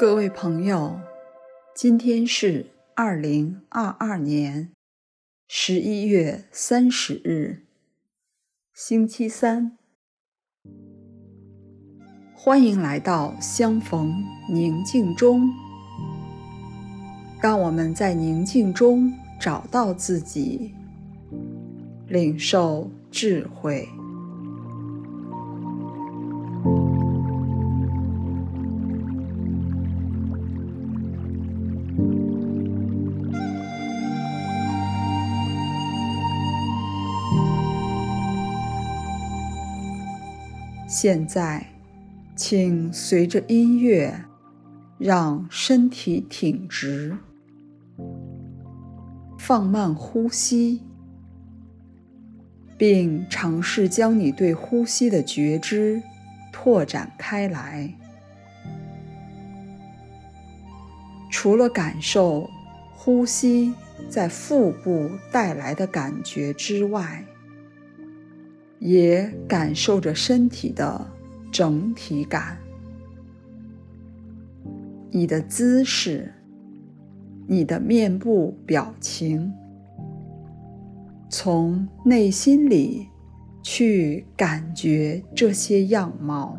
各位朋友，今天是二零二二年十一月三十日，星期三。欢迎来到相逢宁静中，让我们在宁静中找到自己，领受智慧。现在，请随着音乐，让身体挺直，放慢呼吸，并尝试将你对呼吸的觉知拓展开来。除了感受呼吸在腹部带来的感觉之外，也感受着身体的整体感，你的姿势，你的面部表情，从内心里去感觉这些样貌。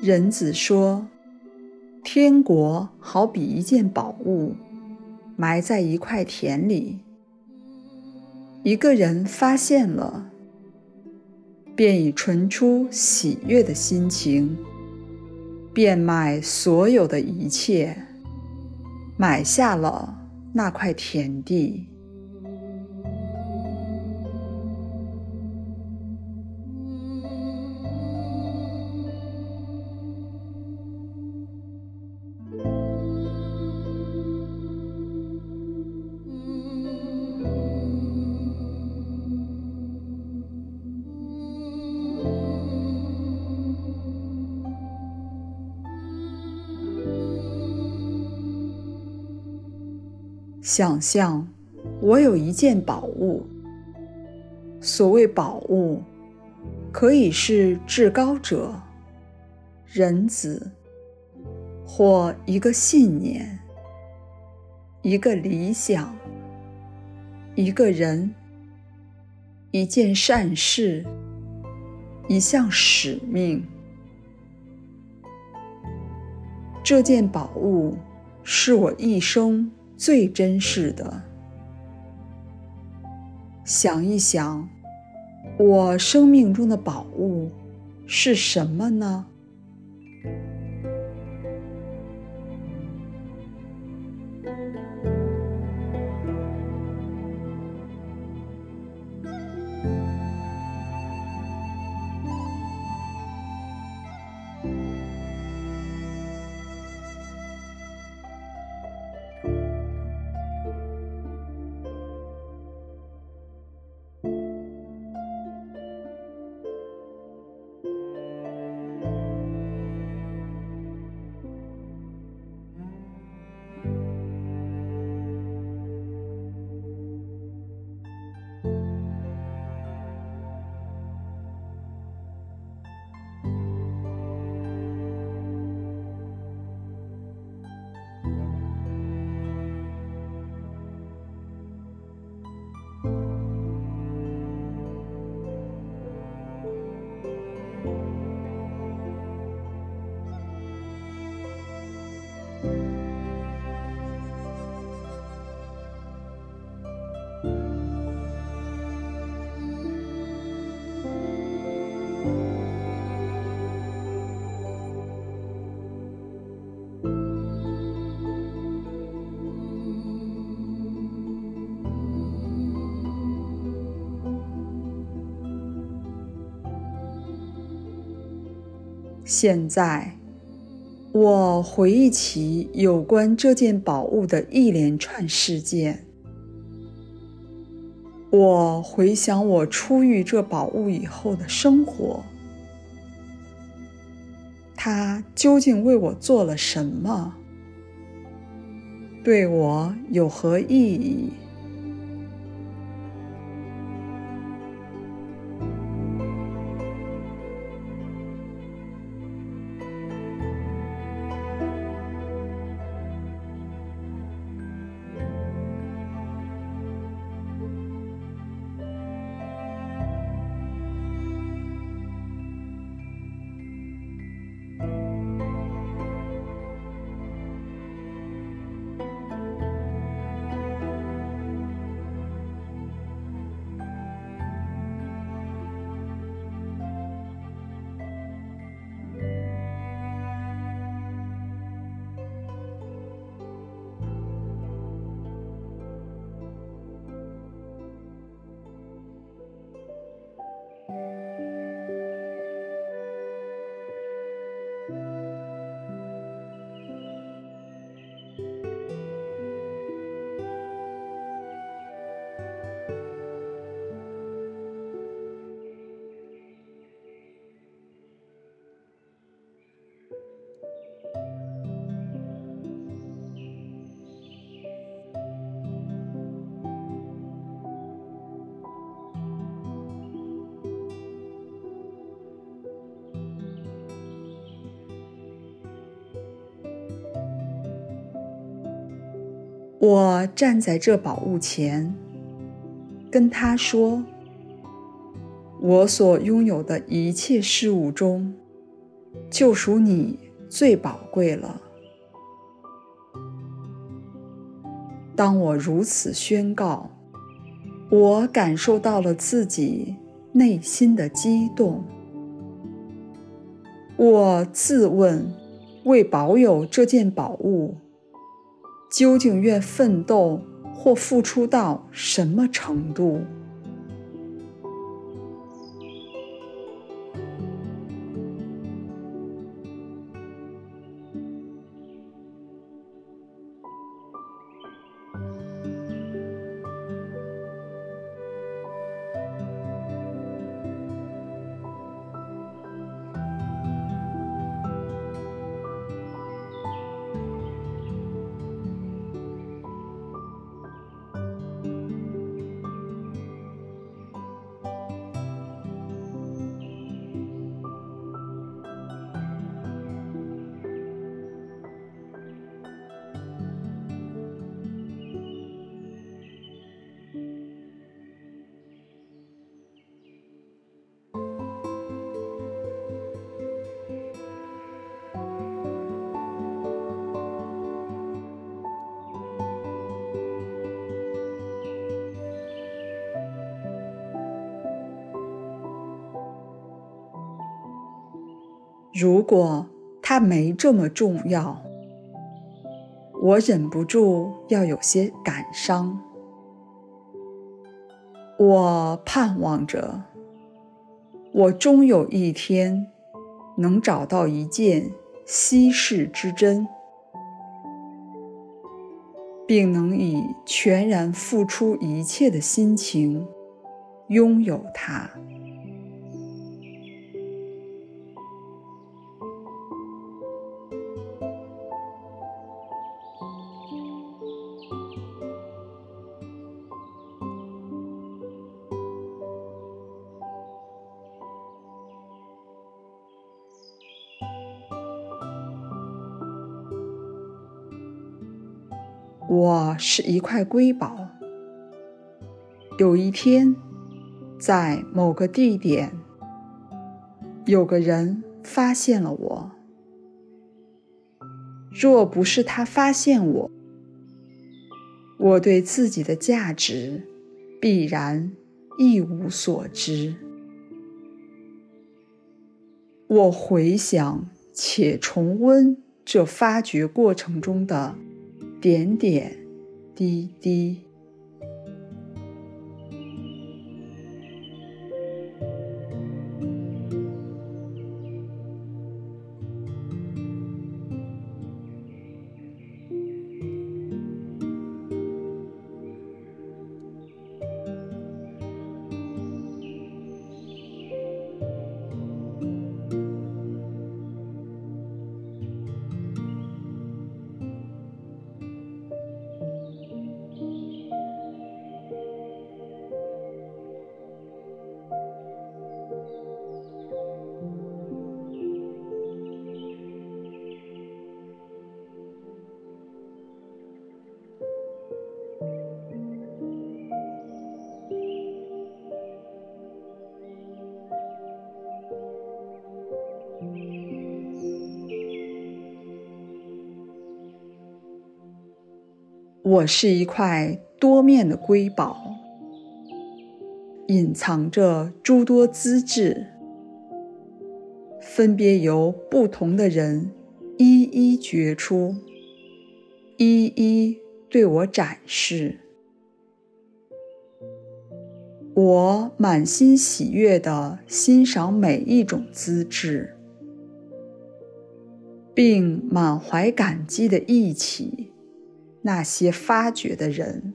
人子说：“天国好比一件宝物，埋在一块田里。一个人发现了，便以纯出喜悦的心情，变卖所有的一切，买下了那块田地。”想象，我有一件宝物。所谓宝物，可以是至高者、人子，或一个信念、一个理想、一个人、一件善事、一项使命。这件宝物是我一生最珍视的。想一想，我生命中的宝物是什么呢？现在，我回忆起有关这件宝物的一连串事件。我回想我初遇这宝物以后的生活，它究竟为我做了什么？对我有何意义？我站在这宝物前，跟他说：“我所拥有的一切事物中，就属你最宝贵了。”当我如此宣告，我感受到了自己内心的激动。我自问：为保有这件宝物，究竟愿奋斗或付出到什么程度？如果它没这么重要，我忍不住要有些感伤。我盼望着，我终有一天能找到一件稀世之珍，并能以全然付出一切的心情拥有它。我是一块瑰宝。有一天，在某个地点，有个人发现了我。若不是他发现我，我对自己的价值必然一无所知。我回想且重温这发掘过程中的。点点滴滴。我是一块多面的瑰宝，隐藏着诸多资质，分别由不同的人一一掘出，一一对我展示。我满心喜悦地欣赏每一种资质，并满怀感激地一起那些发掘的人。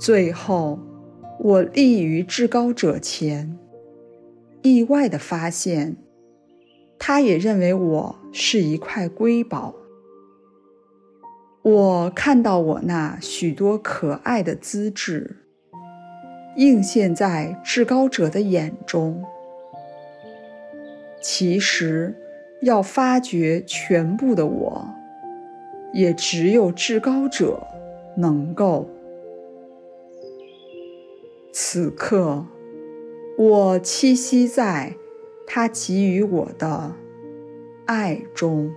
最后，我立于至高者前，意外地发现，他也认为我是一块瑰宝。我看到我那许多可爱的资质，映现在至高者的眼中。其实，要发掘全部的我，也只有至高者能够。此刻，我栖息在他给予我的爱中。